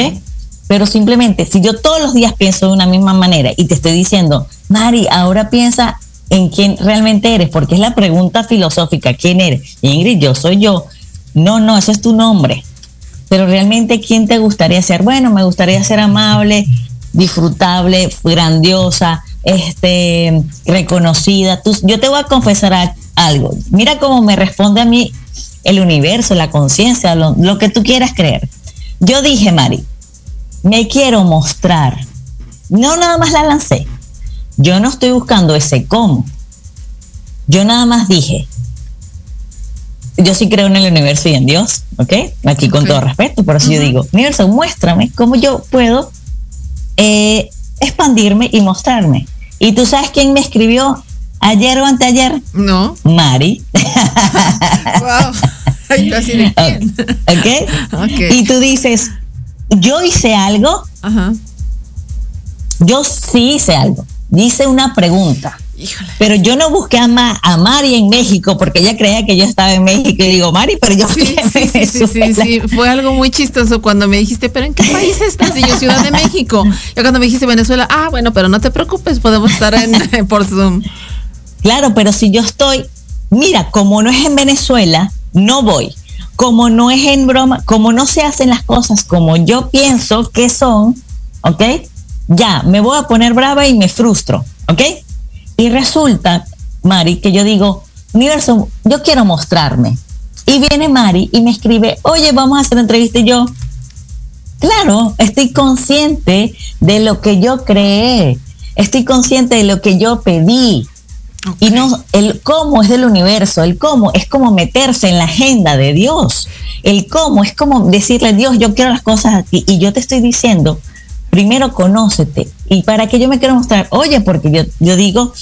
Pero simplemente, si yo todos los días pienso de una misma manera y te estoy diciendo, Mari, ahora piensa en quién realmente eres, porque es la pregunta filosófica, ¿quién eres? Ingrid, yo soy yo. No, no, ese es tu nombre. Pero realmente, ¿quién te gustaría ser? Bueno, me gustaría ser amable, disfrutable, grandiosa, este, reconocida. Tú- yo te voy a confesar algo. Mira cómo me responde a mí el universo, la conciencia, lo, lo que tú quieras creer. Yo dije, Mari, me quiero mostrar. No nada más la lancé. Yo no estoy buscando ese cómo. Yo nada más dije, yo sí creo en el universo y en Dios, ¿ok? Aquí con todo respeto, por eso yo digo, universo, muéstrame cómo yo puedo eh, expandirme y mostrarme. Y tú sabes quién me escribió ayer o anteayer, No. Mari, Wow. Ay, yo así de quién. ¿ok? Ok. Y tú dices, yo hice algo, Ajá. yo sí hice algo, hice una pregunta. Híjole. Pero yo no busqué a, Ma- a Mari en México porque ella creía que yo estaba en México y digo, Mari, pero yo Sí, sí, sí, sí, sí, Venezuela". sí. Fue algo muy chistoso cuando me dijiste, pero ¿en qué país estás? Y yo, Ciudad de México. Ya cuando me dijiste Venezuela, ah, bueno, pero no te preocupes, podemos estar en, por Zoom. Claro, pero si yo estoy, mira, como no es en Venezuela, no voy. como no es en broma, como no se hacen las cosas como yo pienso que son, ¿ok? Ya, me voy a poner brava y me frustro, ¿ok? Y resulta, Mari, que yo digo, universo, yo quiero mostrarme. Y viene Mari y me escribe, oye, vamos a hacer una entrevista y yo, claro, estoy consciente de lo que yo creé, estoy consciente de lo que yo pedí. Y no, el cómo es del universo, el cómo es como meterse en la agenda de Dios. El cómo es como decirle, Dios, yo quiero las cosas aquí. Y yo te estoy diciendo, primero conócete. ¿Y para qué yo me quiero mostrar? Oye, porque yo, yo digo,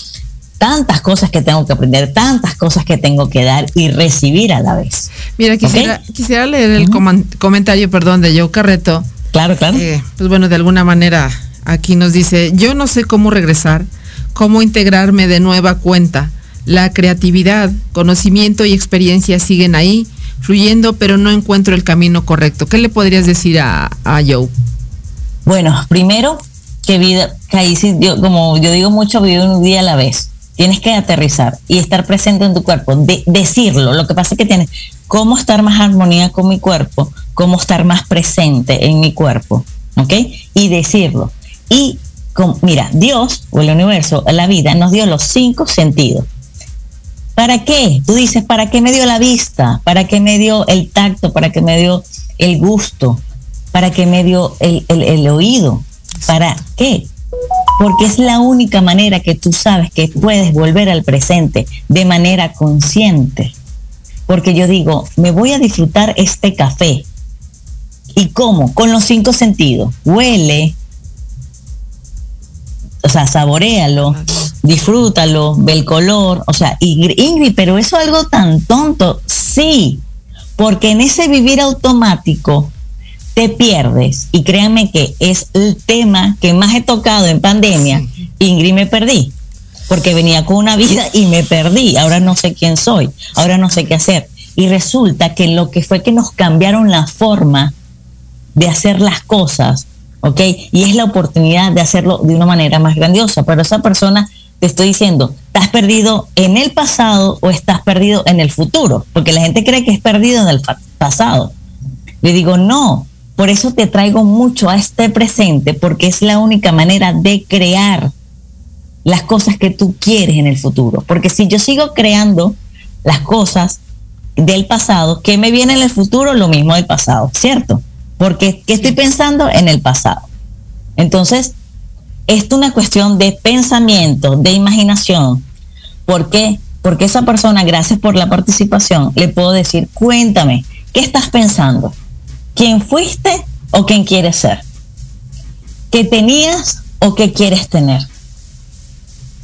tantas cosas que tengo que aprender, tantas cosas que tengo que dar y recibir a la vez. Mira, quisiera, quisiera leer el comentario, perdón, de Joe Carreto. Claro, claro. Eh, pues bueno, de alguna manera aquí nos dice, yo no sé cómo regresar, cómo integrarme de nueva cuenta. La creatividad, conocimiento y experiencia siguen ahí, fluyendo, pero no encuentro el camino correcto. ¿Qué le podrías decir a, a Joe? Bueno, primero, que vida, que ahí sí, yo, como yo digo mucho, vive un día a la vez tienes que aterrizar y estar presente en tu cuerpo, de, decirlo. Lo que pasa es que tienes cómo estar más armonía con mi cuerpo, cómo estar más presente en mi cuerpo, ¿ok? Y decirlo. Y mira, Dios o el universo, la vida, nos dio los cinco sentidos. ¿Para qué? Tú dices, ¿para qué me dio la vista? ¿Para qué me dio el tacto? ¿Para qué me dio el gusto? ¿Para qué me dio el, el oído? ¿Para qué? porque es la única manera que tú sabes que puedes volver al presente de manera consciente. Porque yo digo, me voy a disfrutar este café. ¿Y cómo? Con los cinco sentidos. Huele, o sea, saborealo, disfrútalo, ve el color. O sea, Ingrid, pero eso es algo tan tonto. Sí, porque en ese vivir automático te pierdes, y créanme que es el tema que más he tocado en pandemia, Ingrid me perdí, porque venía con una vida y me perdí, ahora no sé quién soy, ahora no sé qué hacer. Y resulta que lo que fue que nos cambiaron la forma de hacer las cosas, ¿ok? Y es la oportunidad de hacerlo de una manera más grandiosa, pero esa persona te estoy diciendo, ¿estás perdido en el pasado o estás perdido en el futuro? Porque la gente cree que es perdido en el pasado. Le digo, no, por eso te traigo mucho a este presente, porque es la única manera de crear las cosas que tú quieres en el futuro. Porque si yo sigo creando las cosas del pasado, ¿qué me viene en el futuro? Lo mismo del pasado, ¿cierto? Porque ¿qué estoy pensando en el pasado? Entonces, es una cuestión de pensamiento, de imaginación. ¿Por qué? Porque esa persona, gracias por la participación, le puedo decir, cuéntame, ¿qué estás pensando? Quién fuiste o quién quieres ser, qué tenías o qué quieres tener.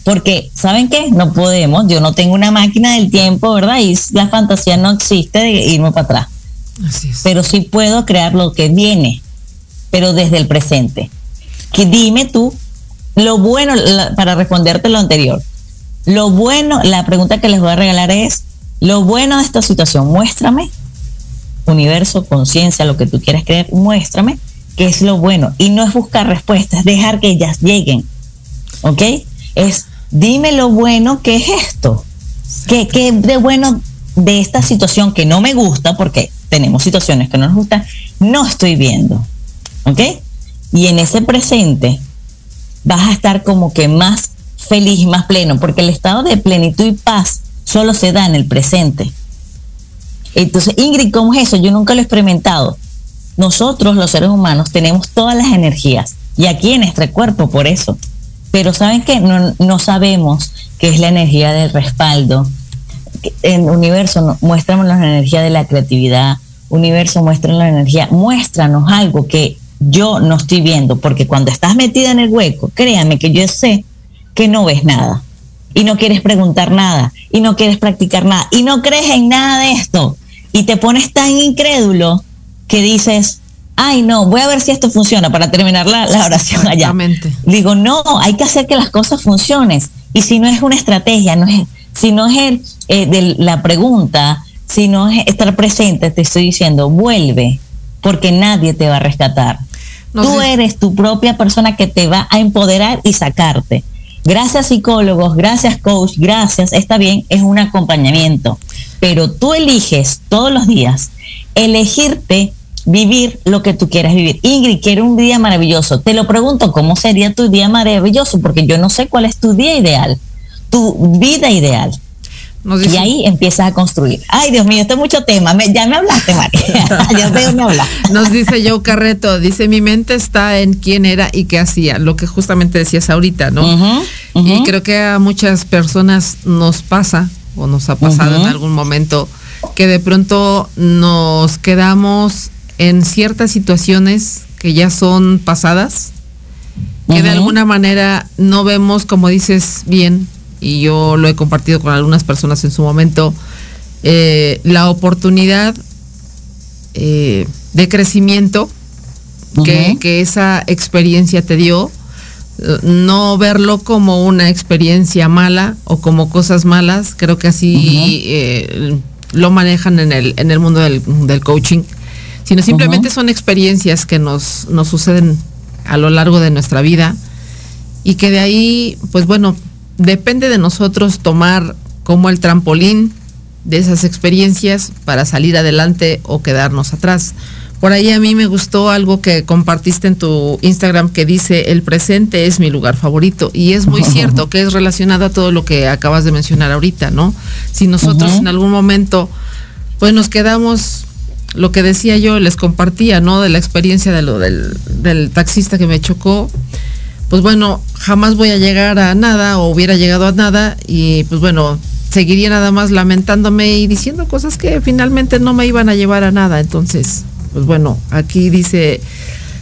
Porque, ¿saben qué? No podemos, yo no tengo una máquina del tiempo, ¿verdad? Y la fantasía no existe de irme para atrás. Pero sí puedo crear lo que viene, pero desde el presente. Que dime tú lo bueno, para responderte lo anterior, lo bueno, la pregunta que les voy a regalar es, lo bueno de esta situación, muéstrame universo, conciencia, lo que tú quieras creer, muéstrame qué es lo bueno. Y no es buscar respuestas, dejar que ellas lleguen. ¿Ok? Es dime lo bueno que es esto. ¿Qué, ¿Qué, de bueno de esta situación que no me gusta, porque tenemos situaciones que no nos gustan, no estoy viendo? ¿Ok? Y en ese presente vas a estar como que más feliz, más pleno, porque el estado de plenitud y paz solo se da en el presente. Entonces, Ingrid, ¿cómo es eso? Yo nunca lo he experimentado. Nosotros, los seres humanos, tenemos todas las energías y aquí en nuestro cuerpo, por eso. Pero ¿saben qué? No, sabemos qué es la energía del respaldo. En universo, muéstranos la energía de la creatividad. Universo, muéstranos la energía. Muéstranos algo que yo no estoy viendo, porque cuando estás metida en el hueco, créame que yo sé que no ves nada y no quieres preguntar nada y no quieres practicar nada y no crees en nada de esto y te pones tan incrédulo que dices, ay no, voy a ver si esto funciona para terminar la, oración allá. Digo, no, hay que hacer que las cosas funcionen. Y si no es una estrategia, no es, si no es el, eh, de la pregunta, si no es estar presente, te estoy diciendo, vuelve, porque nadie te va a rescatar. Tú eres tu propia persona que te va a empoderar y sacarte. Gracias psicólogos, gracias coach, gracias, está bien, es un acompañamiento. Pero tú eliges todos los días elegirte vivir lo que tú quieras vivir. Ingrid, quiero un día maravilloso. Te lo pregunto, ¿cómo sería tu día maravilloso? Porque yo no sé cuál es tu día ideal, tu vida ideal. Y ahí empiezas a construir. Ay, Dios mío, esto es mucho tema. ya me hablaste, María. ya veo me hablaste. Nos dice Joe Carreto, dice, mi mente está en quién era y qué hacía, lo que justamente decías ahorita, ¿no? Y creo que a muchas personas nos pasa, o nos ha pasado en algún momento, que de pronto nos quedamos en ciertas situaciones que ya son pasadas, que de alguna manera no vemos, como dices bien, y yo lo he compartido con algunas personas en su momento, eh, la oportunidad eh, de crecimiento que, que, esa experiencia te dio, no verlo como una experiencia mala o como cosas malas, creo que así eh, lo manejan en el, en el mundo del, del coaching sino simplemente son experiencias que nos, nos suceden a lo largo de nuestra vida y que de ahí, pues bueno, depende de nosotros tomar como el trampolín de esas experiencias para salir adelante o quedarnos atrás. Por ahí a mí me gustó algo que compartiste en tu Instagram que dice, el presente es mi lugar favorito. Y es muy cierto que es relacionado a todo lo que acabas de mencionar ahorita, ¿no? Si nosotros en algún momento, pues nos quedamos lo que decía yo, les compartía, ¿no? De la experiencia de lo del, del taxista que me chocó. Pues bueno, jamás voy a llegar a nada o hubiera llegado a nada y pues bueno, seguiría nada más lamentándome y diciendo cosas que finalmente no me iban a llevar a nada. Entonces, pues bueno, aquí dice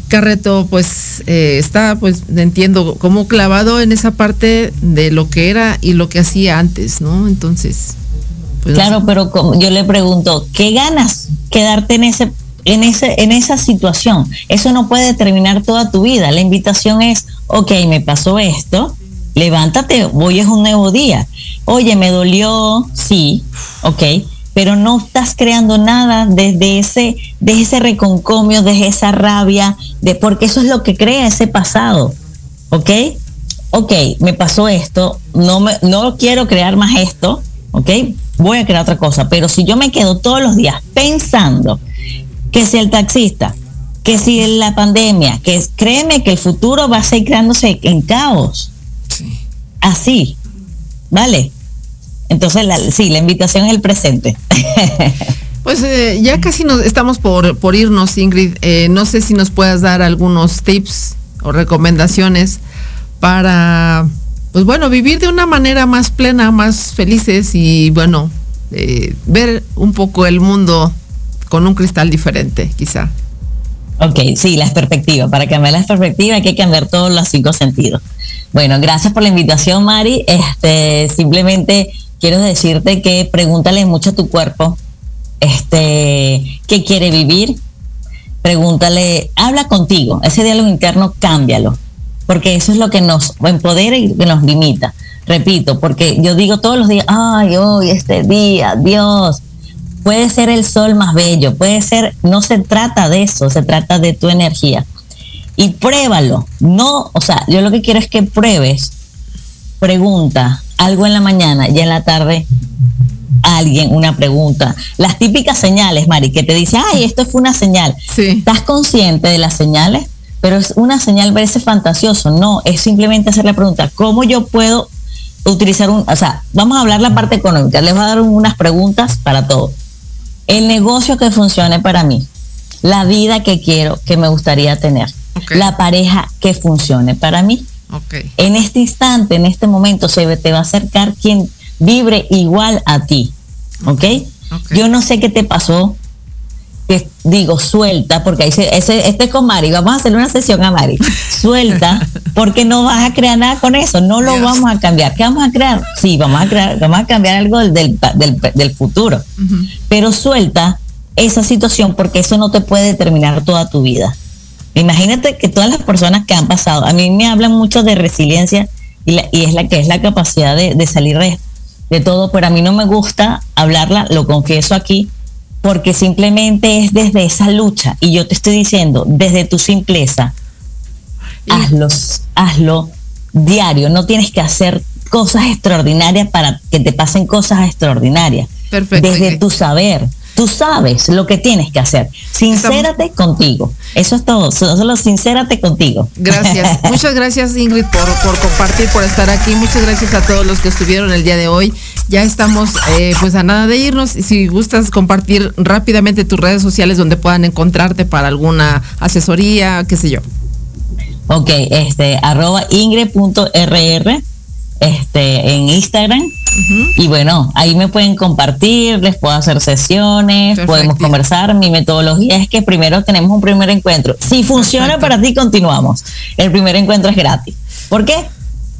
Carreto, pues eh, está, pues entiendo, como clavado en esa parte de lo que era y lo que hacía antes, ¿no? Entonces, pues, claro, pero yo le pregunto, ¿qué ganas quedarte en ese en ese en esa situación? Eso no puede determinar toda tu vida. La invitación es, ok, me pasó esto, levántate, hoy es un nuevo día. Oye, me dolió, sí, ok, pero no estás creando nada desde ese, desde ese reconcomio, desde esa rabia, de porque eso es lo que crea ese pasado, ¿ok? Ok, me pasó esto, no, me, no quiero crear más esto, ¿ok? Voy a crear otra cosa, pero si yo me quedo todos los días pensando que si el taxista, que si la pandemia, que créeme que el futuro va a seguir creándose en caos. Así, ¿vale? Entonces, sí, la invitación es el presente. Pues eh, ya casi nos estamos por, por irnos, Ingrid. Eh, no sé si nos puedas dar algunos tips o recomendaciones para pues bueno, vivir de una manera más plena, más felices y bueno, eh, ver un poco el mundo con un cristal diferente, quizá. Ok, sí, las perspectivas. Para cambiar las perspectivas hay que cambiar todos los cinco sentidos. Bueno, gracias por la invitación, Mari. Este, simplemente quiero decirte que pregúntale mucho a tu cuerpo, este, qué quiere vivir. Pregúntale, habla contigo. Ese diálogo interno, cámbialo porque eso es lo que nos empodera y que nos limita. Repito, porque yo digo todos los días, ay, hoy, este día, Dios, puede ser el sol más bello, puede ser, no se trata de eso, se trata de tu energía. Y pruébalo, no, o sea, yo lo que quiero es que pruebes, pregunta algo en la mañana y en la tarde alguien una pregunta. Las típicas señales, Mari, que te dice, ay, esto fue una señal. ¿Estás consciente de las señales? pero es una señal verse fantasioso, no, es simplemente hacer la pregunta, ¿cómo yo puedo utilizar un, o sea, vamos a hablar la parte económica, les voy a dar unas preguntas para todo. El negocio que funcione para mí, la vida que quiero, que me gustaría tener, la pareja que funcione para mí. En este instante, en este momento, se te va a acercar quien vibre igual a ti. ¿Ok? Yo no sé qué te pasó, que digo, suelta, porque ese, ese, este es con Mari, vamos a hacer una sesión a Mari, suelta, porque no vas a crear nada con eso, no lo vamos a cambiar. ¿Qué vamos a crear? Sí, vamos a crear, vamos a cambiar algo del, del, del futuro, pero suelta esa situación porque eso no te puede determinar toda tu vida. Imagínate que todas las personas que han pasado, a mí me hablan mucho de resiliencia y, y es la que es la capacidad de, de salir de, de todo, pero a mí no me gusta hablarla, lo confieso aquí, porque simplemente es desde esa lucha. Y yo te estoy diciendo, desde tu simpleza, hazlo, hazlo diario, no tienes que hacer cosas extraordinarias para que te pasen cosas extraordinarias. Perfecto. Desde tu saber, tú sabes lo que tienes que hacer. Sincérate contigo. Eso es todo. Solo sincérate contigo. Gracias. Muchas gracias, Ingrid, por, por, compartir, por estar aquí. Muchas gracias a todos los que estuvieron el día de hoy. Ya estamos eh, pues a nada de irnos. Si gustas compartir rápidamente tus redes sociales donde puedan encontrarte para alguna asesoría, qué sé yo. Ok, este, arroba ingre.rr este, en Instagram. Y bueno, ahí me pueden compartir, les puedo hacer sesiones, podemos conversar. Mi metodología es que primero tenemos un primer encuentro. Si funciona para ti, continuamos. El primer encuentro es gratis. ¿Por qué?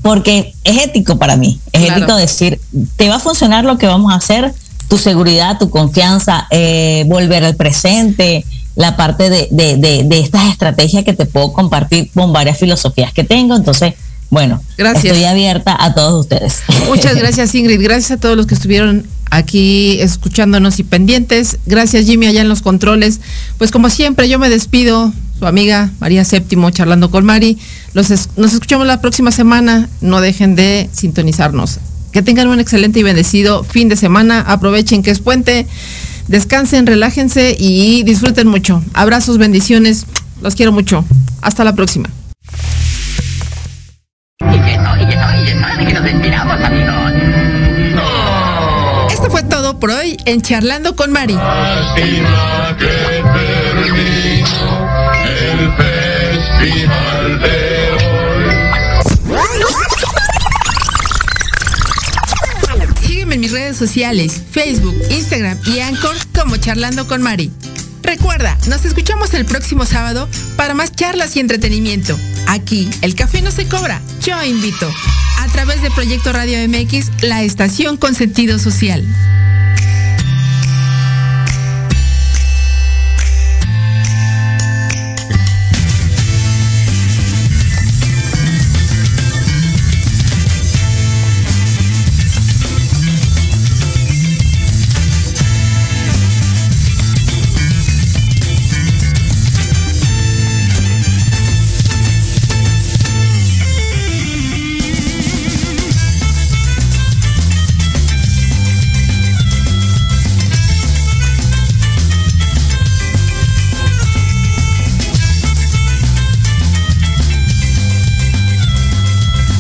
Porque es ético para mí. Es ético decir, te va a funcionar lo que vamos a hacer, tu seguridad, tu confianza, eh, volver al presente, la parte de, de, de, de estas estrategias que te puedo compartir con varias filosofías que tengo. Entonces, bueno, gracias. estoy abierta a todos ustedes. Muchas gracias Ingrid, gracias a todos los que estuvieron aquí escuchándonos y pendientes. Gracias Jimmy allá en los controles. Pues como siempre yo me despido, su amiga María Séptimo charlando con Mari. nos escuchamos la próxima semana, no dejen de sintonizarnos. Que tengan un excelente y bendecido fin de semana, aprovechen que es puente, descansen, relájense y disfruten mucho. Abrazos, bendiciones, los quiero mucho. Hasta la próxima. Esto fue todo por hoy en Charlando con Mari. Sígueme en mis redes sociales, Facebook, Instagram y Anchor como Charlando con Mari. Recuerda, nos escuchamos el próximo sábado para más charlas y entretenimiento. Aquí, el café no se cobra, yo invito. A través de Proyecto Radio MX, la estación con sentido social.